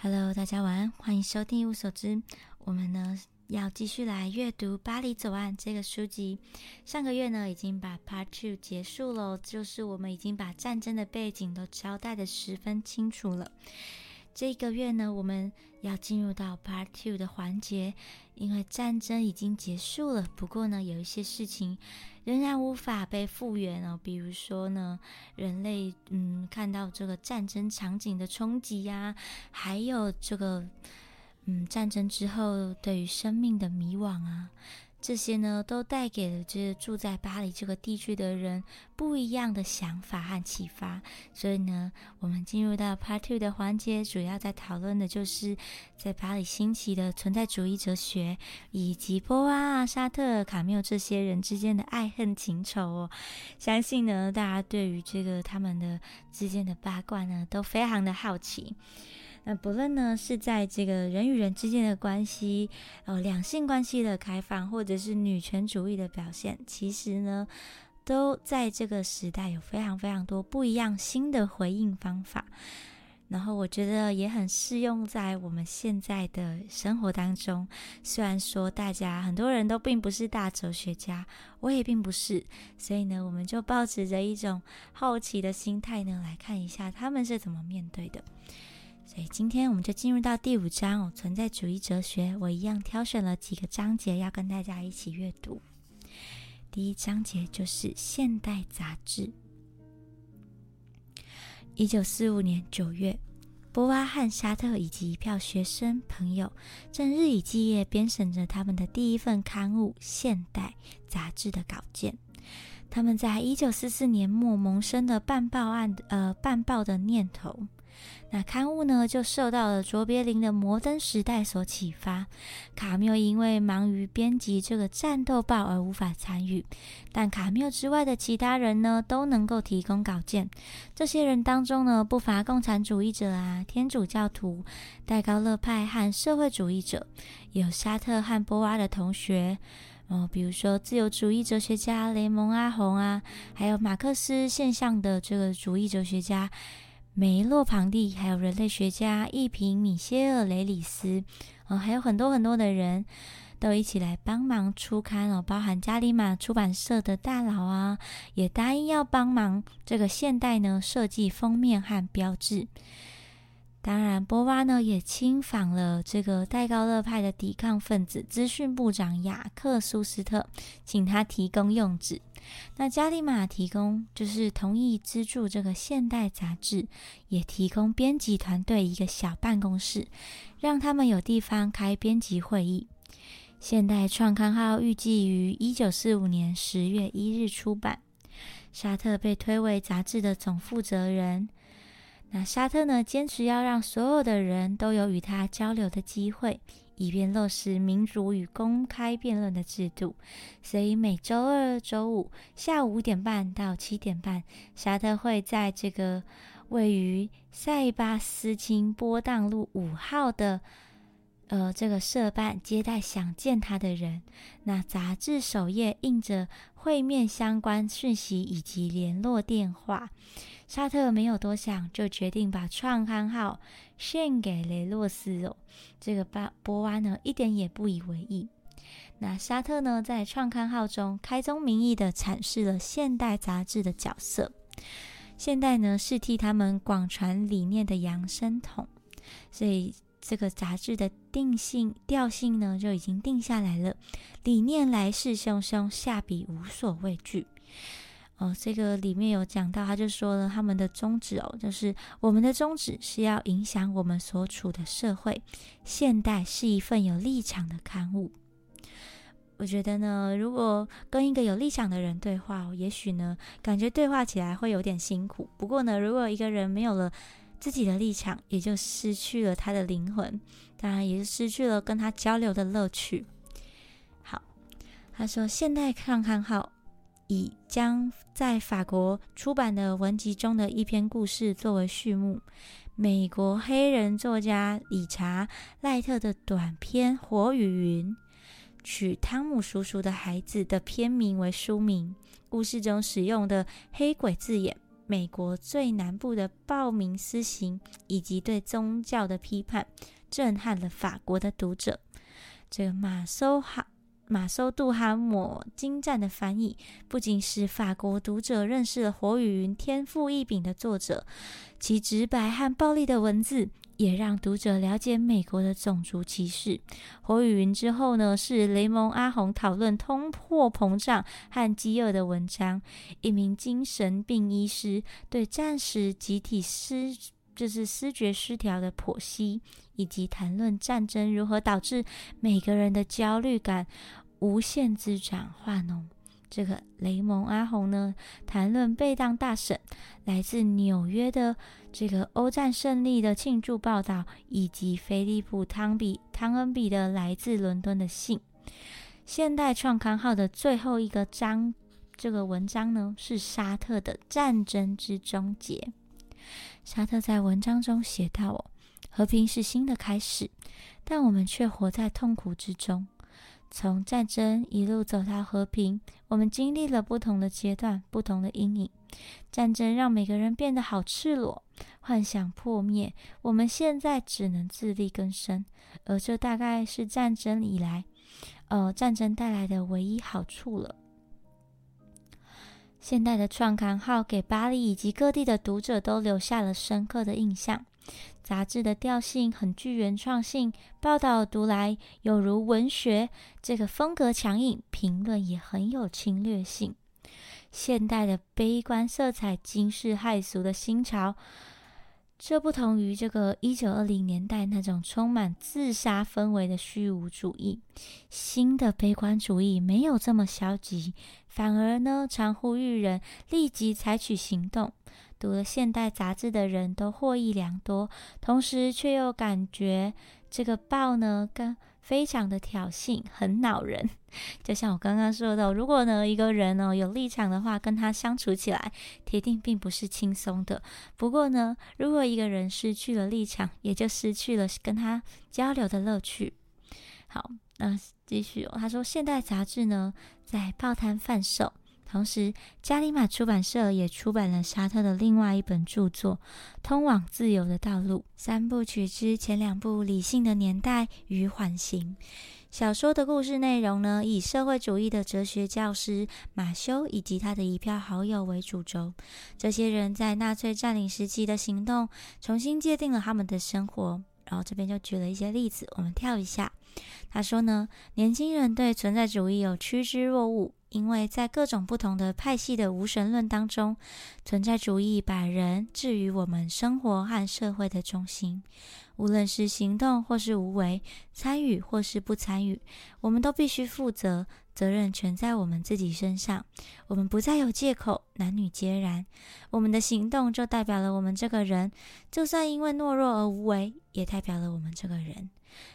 Hello，大家晚安，欢迎收听一无所知。我们呢要继续来阅读《巴黎左岸》这个书籍。上个月呢已经把 Part Two 结束了，就是我们已经把战争的背景都交代的十分清楚了。这个月呢，我们要进入到 Part Two 的环节，因为战争已经结束了。不过呢，有一些事情仍然无法被复原哦，比如说呢，人类嗯看到这个战争场景的冲击呀，还有这个嗯战争之后对于生命的迷惘啊。这些呢，都带给了这住在巴黎这个地区的人不一样的想法和启发。所以呢，我们进入到 Part Two 的环节，主要在讨论的就是在巴黎兴起的存在主义哲学，以及波娃、沙特、卡缪这些人之间的爱恨情仇哦。相信呢，大家对于这个他们的之间的八卦呢，都非常的好奇。那不论呢是在这个人与人之间的关系，呃，两性关系的开放，或者是女权主义的表现，其实呢，都在这个时代有非常非常多不一样新的回应方法。然后我觉得也很适用在我们现在的生活当中。虽然说大家很多人都并不是大哲学家，我也并不是，所以呢，我们就保持着一种好奇的心态呢，来看一下他们是怎么面对的。所以今天我们就进入到第五章哦，存在主义哲学。我一样挑选了几个章节要跟大家一起阅读。第一章节就是现代杂志。一九四五年九月，波娃和沙特以及一票学生朋友正日以继夜编审着他们的第一份刊物《现代》杂志的稿件。他们在一九四四年末萌生的办报案呃办报的念头。那刊物呢，就受到了卓别林的《摩登时代》所启发。卡缪因为忙于编辑这个战斗报而无法参与，但卡缪之外的其他人呢，都能够提供稿件。这些人当中呢，不乏共产主义者啊、天主教徒、戴高乐派和社会主义者，有沙特和波娃的同学，哦，比如说自由主义哲学家雷蒙阿洪啊，还有马克思现象的这个主义哲学家。梅洛庞蒂，还有人类学家一平米歇尔雷里斯，哦，还有很多很多的人都一起来帮忙出刊哦，包含加里玛出版社的大佬啊，也答应要帮忙这个现代呢设计封面和标志。当然，波娃呢也亲访了这个戴高乐派的抵抗分子资讯部长雅克苏斯特，请他提供用纸。那加里马提供就是同意资助这个现代杂志，也提供编辑团队一个小办公室，让他们有地方开编辑会议。现代创刊号预计于一九四五年十月一日出版。沙特被推为杂志的总负责人。那沙特呢，坚持要让所有的人都有与他交流的机会。以便落实民主与公开辩论的制度，所以每周二、周五下午五点半到七点半，沙特会在这个位于塞巴斯金波荡路五号的呃这个社办接待想见他的人。那杂志首页印着会面相关讯息以及联络电话。沙特没有多想，就决定把创刊号献给雷洛斯哦。这个巴波娃呢，一点也不以为意。那沙特呢，在创刊号中开宗明义的阐释了现代杂志的角色。现代呢，是替他们广传理念的扬声筒。所以，这个杂志的定性调性呢，就已经定下来了。理念来势汹汹，下笔无所畏惧。哦，这个里面有讲到，他就说了他们的宗旨哦，就是我们的宗旨是要影响我们所处的社会。现代是一份有立场的刊物。我觉得呢，如果跟一个有立场的人对话，也许呢，感觉对话起来会有点辛苦。不过呢，如果一个人没有了自己的立场，也就失去了他的灵魂，当然也是失去了跟他交流的乐趣。好，他说现代看看号。以将在法国出版的文集中的一篇故事作为序幕，美国黑人作家理查·赖特的短篇《火与云》，取汤姆叔叔的孩子的片名为书名。故事中使用的“黑鬼”字眼，美国最南部的暴民私刑以及对宗教的批判，震撼了法国的读者。这个马修哈马修杜哈姆精湛的翻译，不仅使法国读者认识了火与云天赋异禀的作者，其直白和暴力的文字。也让读者了解美国的种族歧视。《火与云》之后呢，是雷蒙阿红讨论通货膨胀和饥饿的文章。一名精神病医师对战时集体失就是失觉失调的剖析，以及谈论战争如何导致每个人的焦虑感无限滋长化脓。这个雷蒙阿红呢，谈论被当大审，来自纽约的这个欧战胜利的庆祝报道，以及菲利普汤比汤恩比的来自伦敦的信。现代创刊号的最后一个章，这个文章呢是沙特的战争之终结。沙特在文章中写道：“哦，和平是新的开始，但我们却活在痛苦之中。”从战争一路走到和平，我们经历了不同的阶段、不同的阴影。战争让每个人变得好赤裸，幻想破灭。我们现在只能自力更生，而这大概是战争以来，呃，战争带来的唯一好处了。现代的创刊号给巴黎以及各地的读者都留下了深刻的印象。杂志的调性很具原创性，报道读来有如文学。这个风格强硬，评论也很有侵略性。现代的悲观色彩惊世骇俗的新潮。这不同于这个一九二零年代那种充满自杀氛围的虚无主义，新的悲观主义没有这么消极，反而呢常呼吁人立即采取行动。读了现代杂志的人都获益良多，同时却又感觉这个报呢跟。非常的挑衅，很恼人。就像我刚刚说的，如果呢一个人呢有立场的话，跟他相处起来，铁定并不是轻松的。不过呢，如果一个人失去了立场，也就失去了跟他交流的乐趣。好，那继续。他说，现代杂志呢在报摊贩售。同时，加里马出版社也出版了沙特的另外一本著作《通往自由的道路》三部曲之前两部《理性的年代》与《缓刑》。小说的故事内容呢，以社会主义的哲学教师马修以及他的一票好友为主轴。这些人在纳粹占领时期的行动，重新界定了他们的生活。然后这边就举了一些例子，我们跳一下。他说呢，年轻人对存在主义有趋之若鹜。因为在各种不同的派系的无神论当中，存在主义把人置于我们生活和社会的中心。无论是行动或是无为，参与或是不参与，我们都必须负责，责任全在我们自己身上。我们不再有借口，男女皆然。我们的行动就代表了我们这个人，就算因为懦弱而无为，也代表了我们这个人。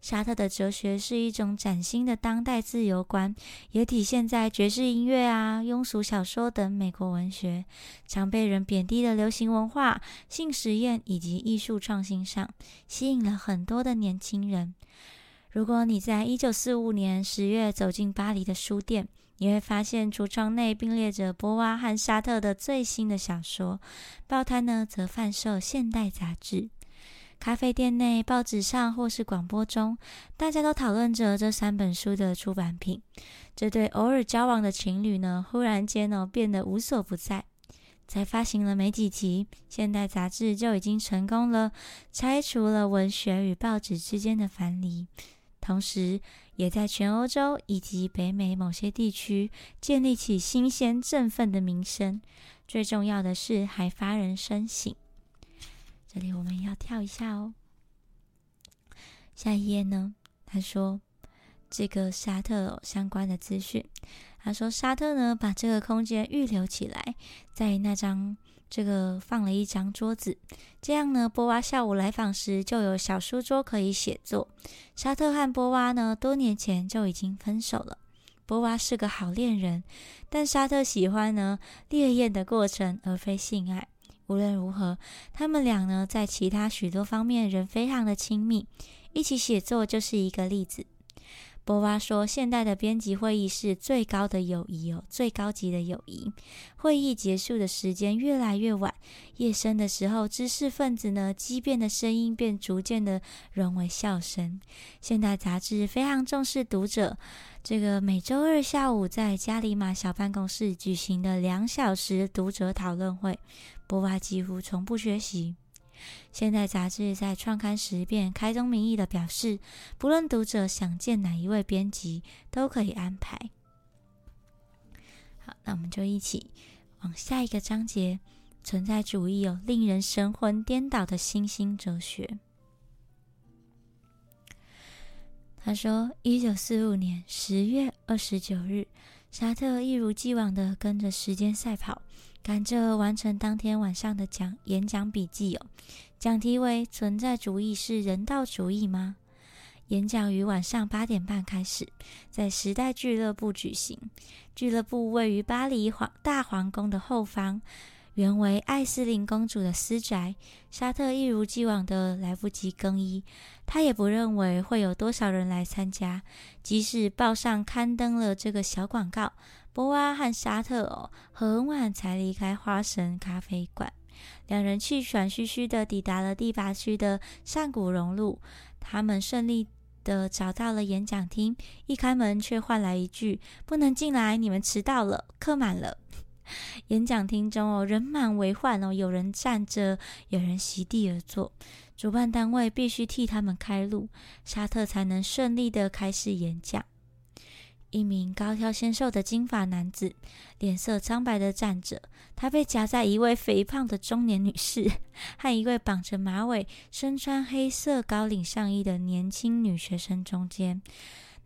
沙特的哲学是一种崭新的当代自由观，也体现在爵士音乐啊、庸俗小说等美国文学常被人贬低的流行文化、性实验以及艺术创新上，吸引了很多的年轻人。如果你在一九四五年十月走进巴黎的书店，你会发现橱窗内并列着波娃和沙特的最新的小说，报摊呢则贩售现代杂志。咖啡店内、报纸上或是广播中，大家都讨论着这三本书的出版品。这对偶尔交往的情侣呢，忽然间呢变得无所不在。才发行了没几集，《现代杂志》就已经成功了，拆除了文学与报纸之间的藩篱，同时也在全欧洲以及北美某些地区建立起新鲜振奋的名声。最重要的是，还发人深省。这里我们要跳一下哦。下一页呢？他说这个沙特相关的资讯。他说沙特呢把这个空间预留起来，在那张这个放了一张桌子，这样呢波娃下午来访时就有小书桌可以写作。沙特和波娃呢多年前就已经分手了。波娃是个好恋人，但沙特喜欢呢烈焰的过程而非性爱。无论如何，他们俩呢，在其他许多方面仍非常的亲密，一起写作就是一个例子。波娃说：“现代的编辑会议是最高的友谊哦，最高级的友谊。会议结束的时间越来越晚，夜深的时候，知识分子呢激辩的声音便逐渐的融为笑声。现代杂志非常重视读者。这个每周二下午在加里马小办公室举行的两小时读者讨论会，波娃几乎从不缺席。”现代杂志在创刊时便开宗明义的表示，不论读者想见哪一位编辑，都可以安排。好，那我们就一起往下一个章节：存在主义有令人神魂颠倒的新兴哲学。他说，一九四五年十月二十九日，沙特一如既往的跟着时间赛跑。赶着完成当天晚上的讲演讲笔记哦，讲题为“存在主义是人道主义吗？”演讲于晚上八点半开始，在时代俱乐部举行。俱乐部位于巴黎皇大皇宫的后方，原为艾斯琳公主的私宅。沙特一如既往的来不及更衣，他也不认为会有多少人来参加，即使报上刊登了这个小广告。波娃和沙特哦，很晚才离开花神咖啡馆。两人气喘吁吁的抵达了第八区的上古熔路。他们顺利的找到了演讲厅，一开门却换来一句：“不能进来，你们迟到了，客满了。”演讲厅中哦，人满为患哦，有人站着，有人席地而坐。主办单位必须替他们开路，沙特才能顺利的开始演讲。一名高挑纤瘦的金发男子，脸色苍白的站着。他被夹在一位肥胖的中年女士和一位绑着马尾、身穿黑色高领上衣的年轻女学生中间。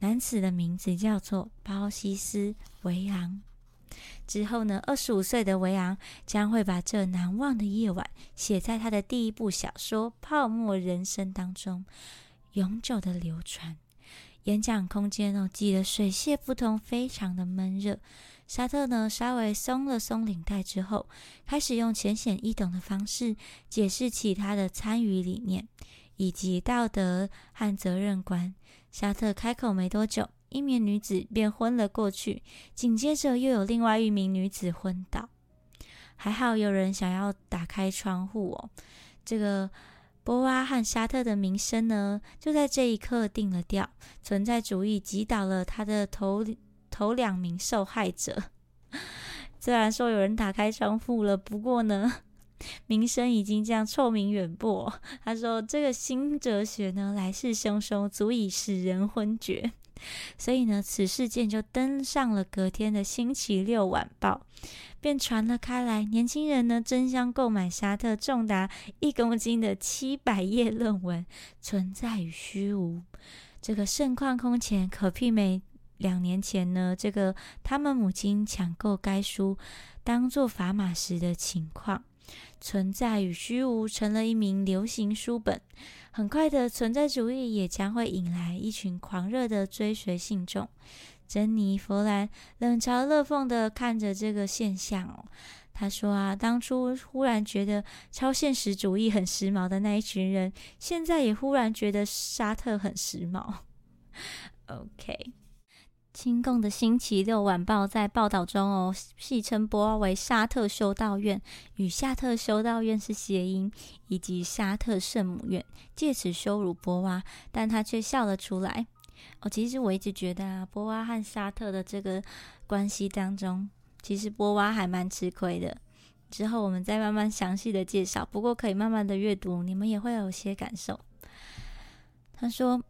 男子的名字叫做包西斯·维昂。之后呢，二十五岁的维昂将会把这难忘的夜晚写在他的第一部小说《泡沫人生》当中，永久的流传。演讲空间哦，挤得水泄不通，非常的闷热。沙特呢，稍微松了松领带之后，开始用浅显易懂的方式解释起他的参与理念以及道德和责任观。沙特开口没多久，一名女子便昏了过去，紧接着又有另外一名女子昏倒。还好有人想要打开窗户哦，这个。波娃和沙特的名声呢，就在这一刻定了调。存在主义击倒了他的头头两名受害者。虽然说有人打开窗户了，不过呢，名声已经这样臭名远播。他说：“这个新哲学呢，来势汹汹，足以使人昏厥。”所以呢，此事件就登上了隔天的《星期六晚报》，便传了开来。年轻人呢，争相购买沙特重达一公斤的七百页论文《存在与虚无》。这个盛况空前，可媲美两年前呢，这个他们母亲抢购该书当做砝码时的情况。存在与虚无成了一名流行书本，很快的，存在主义也将会引来一群狂热的追随信众。珍妮弗兰冷嘲热讽的看着这个现象哦，他说啊，当初忽然觉得超现实主义很时髦的那一群人，现在也忽然觉得沙特很时髦。OK。亲共的星期六晚报在报道中哦，戏称波娃为沙特修道院，与夏特修道院是谐音，以及沙特圣母院，借此羞辱波娃，但他却笑了出来。哦，其实我一直觉得啊，波娃和沙特的这个关系当中，其实波娃还蛮吃亏的。之后我们再慢慢详细的介绍，不过可以慢慢的阅读，你们也会有些感受。他说。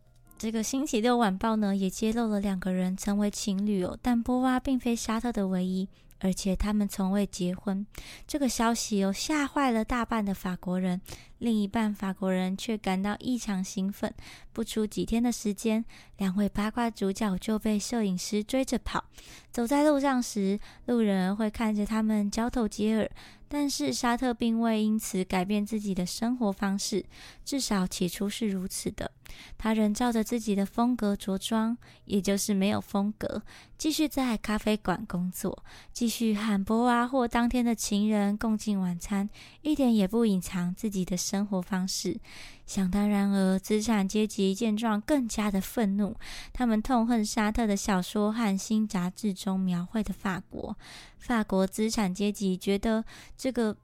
这个星期六晚报呢，也揭露了两个人成为情侣哦，但波娃并非沙特的唯一，而且他们从未结婚。这个消息哦，吓坏了大半的法国人，另一半法国人却感到异常兴奋。不出几天的时间，两位八卦主角就被摄影师追着跑。走在路上时，路人会看着他们交头接耳，但是沙特并未因此改变自己的生活方式，至少起初是如此的。他仍照着自己的风格着装，也就是没有风格，继续在咖啡馆工作，继续和波娃或当天的情人共进晚餐，一点也不隐藏自己的生活方式。想当然而，资产阶级见状更加的愤怒，他们痛恨沙特的小说和新杂志中描绘的法国。法国资产阶级觉得这个。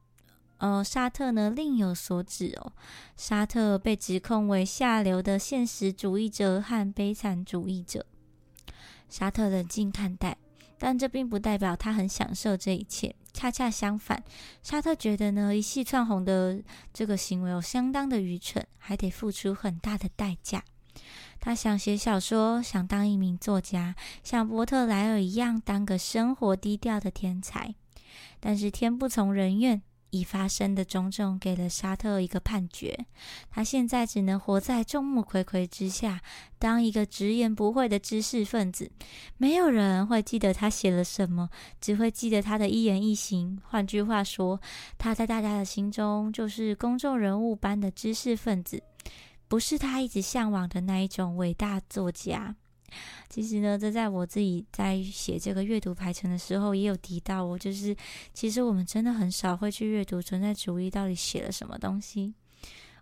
呃，沙特呢另有所指哦。沙特被指控为下流的现实主义者和悲惨主义者。沙特冷静看待，但这并不代表他很享受这一切。恰恰相反，沙特觉得呢一系窜红的这个行为有相当的愚蠢，还得付出很大的代价。他想写小说，想当一名作家，像波特莱尔一样当个生活低调的天才。但是天不从人愿。已发生的种种给了沙特一个判决，他现在只能活在众目睽睽之下，当一个直言不讳的知识分子。没有人会记得他写了什么，只会记得他的一言一行。换句话说，他在大家的心中就是公众人物般的知识分子，不是他一直向往的那一种伟大作家。其实呢，这在我自己在写这个阅读排程的时候，也有提到哦，就是其实我们真的很少会去阅读存在主义到底写了什么东西。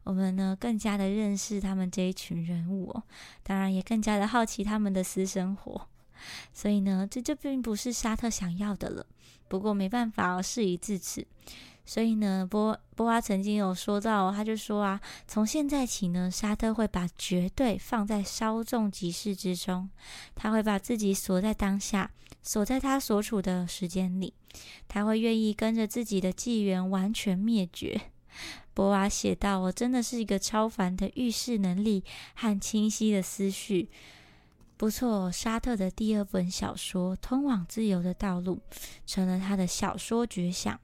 我们呢，更加的认识他们这一群人物哦，当然也更加的好奇他们的私生活。所以呢，这就并不是沙特想要的了。不过没办法，事已至此。所以呢，波波娃曾经有说到，他就说啊，从现在起呢，沙特会把绝对放在稍纵即逝之中，他会把自己锁在当下，锁在他所处的时间里，他会愿意跟着自己的纪元完全灭绝。波娃写道：“我真的是一个超凡的预示能力和清晰的思绪。”不错，沙特的第二本小说《通往自由的道路》成了他的小说绝响。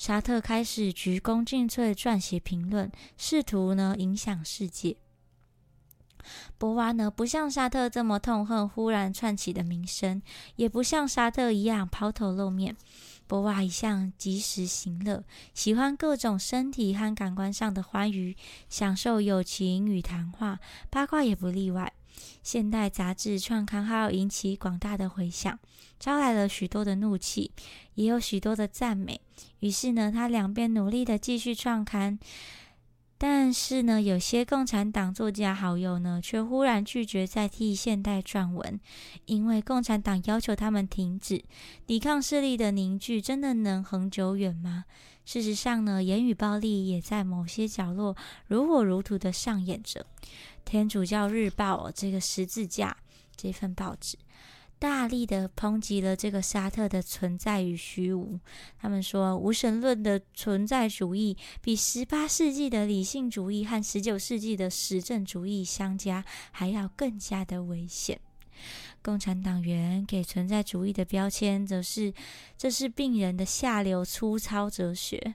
沙特开始鞠躬尽瘁撰写评论，试图呢影响世界。博娃呢不像沙特这么痛恨忽然窜起的名声，也不像沙特一样抛头露面。博娃一向及时行乐，喜欢各种身体和感官上的欢愉，享受友情与谈话，八卦也不例外。现代杂志创刊号引起广大的回响，招来了许多的怒气，也有许多的赞美。于是呢，他两边努力的继续创刊，但是呢，有些共产党作家好友呢，却忽然拒绝再替现代撰文，因为共产党要求他们停止。抵抗势力的凝聚，真的能恒久远吗？事实上呢，言语暴力也在某些角落如火如荼的上演着。天主教日报这个十字架这份报纸，大力的抨击了这个沙特的存在与虚无。他们说，无神论的存在主义比十八世纪的理性主义和十九世纪的实证主义相加，还要更加的危险。共产党员给存在主义的标签，则是这是病人的下流粗糙哲学。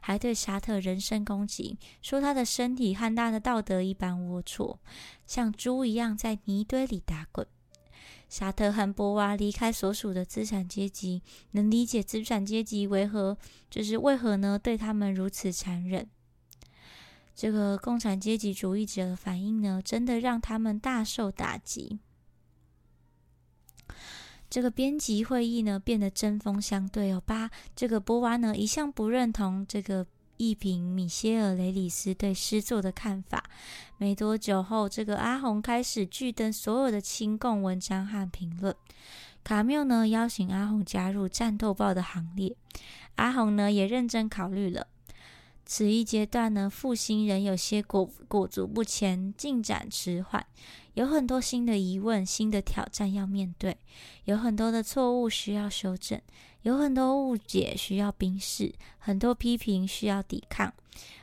还对沙特人身攻击，说他的身体和他的道德一般龌龊，像猪一样在泥堆里打滚。沙特和波娃离开所属的资产阶级，能理解资产阶级为何就是为何呢？对他们如此残忍。这个共产阶级主义者的反应呢，真的让他们大受打击。这个编辑会议呢变得针锋相对哦。八这个波娃呢一向不认同这个艺评米歇尔雷里斯对诗作的看法。没多久后，这个阿红开始拒登所有的亲共文章和评论。卡缪呢邀请阿红加入战斗报的行列。阿红呢也认真考虑了。此一阶段呢，复兴仍有些裹裹足不前，进展迟缓。有很多新的疑问、新的挑战要面对，有很多的错误需要修正，有很多误解需要冰释，很多批评需要抵抗。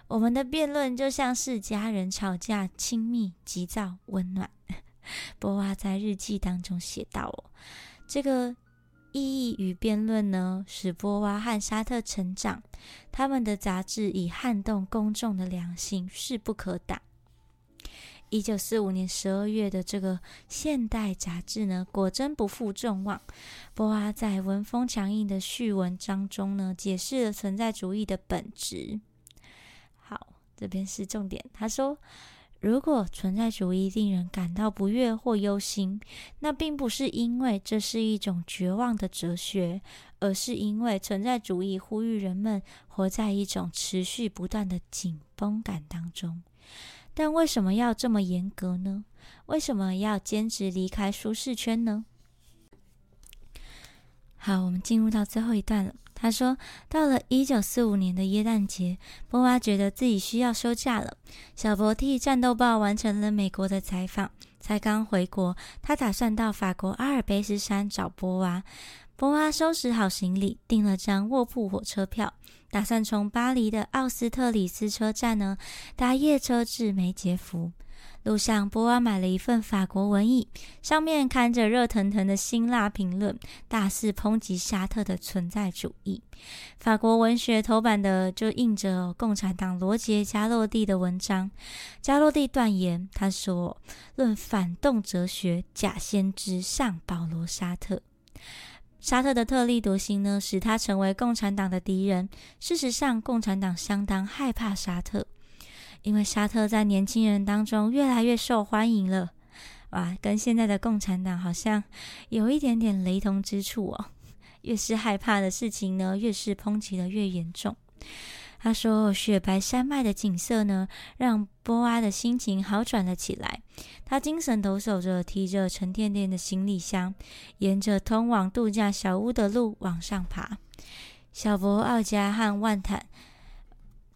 我们的辩论就像是家人吵架，亲密、急躁、温暖。波娃在日记当中写道：“哦，这个意义与辩论呢，使波娃和沙特成长。他们的杂志以撼动公众的良心，势不可挡。”一九四五年十二月的这个《现代》杂志呢，果真不负众望。波娃在文风强硬的序文章中呢，解释了存在主义的本质。好，这边是重点。他说：“如果存在主义令人感到不悦或忧心，那并不是因为这是一种绝望的哲学，而是因为存在主义呼吁人们活在一种持续不断的紧绷感当中。但为什么要这么严格呢？为什么要坚持离开舒适圈呢？好，我们进入到最后一段了。他说，到了一九四五年的耶诞节，波娃觉得自己需要休假了。小博替《战斗报》完成了美国的采访，才刚回国，他打算到法国阿尔卑斯山找波娃。波娃收拾好行李，订了张卧铺火车票，打算从巴黎的奥斯特里斯车站呢搭夜车至梅杰夫。路上，波娃买了一份法国文艺，上面看着热腾腾的辛辣评论，大肆抨击沙特的存在主义。法国文学头版的就印着共产党罗杰·加洛蒂的文章。加洛蒂断言，他说：“论反动哲学，假先知上保罗·沙特。沙特的特立独行呢，使他成为共产党的敌人。事实上，共产党相当害怕沙特。”因为沙特在年轻人当中越来越受欢迎了，哇，跟现在的共产党好像有一点点雷同之处哦。越是害怕的事情呢，越是抨击的越严重。他说：“雪白山脉的景色呢，让波娃的心情好转了起来。他精神抖擞着，提着沉甸甸的行李箱，沿着通往度假小屋的路往上爬。小博、奥加和万坦。”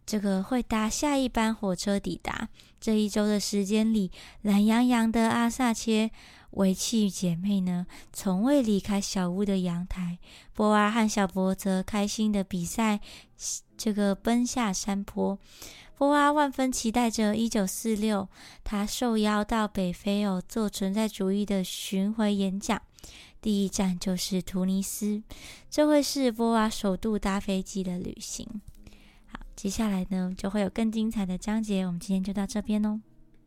这个会搭下一班火车抵达。这一周的时间里，懒洋洋的阿萨切维契姐妹呢，从未离开小屋的阳台。波娃和小博则开心的比赛，这个奔下山坡。波娃万分期待着一九四六，他受邀到北非哦做存在主义的巡回演讲。第一站就是突尼斯，这会是波娃首度搭飞机的旅行。接下来呢，就会有更精彩的章节。我们今天就到这边哦。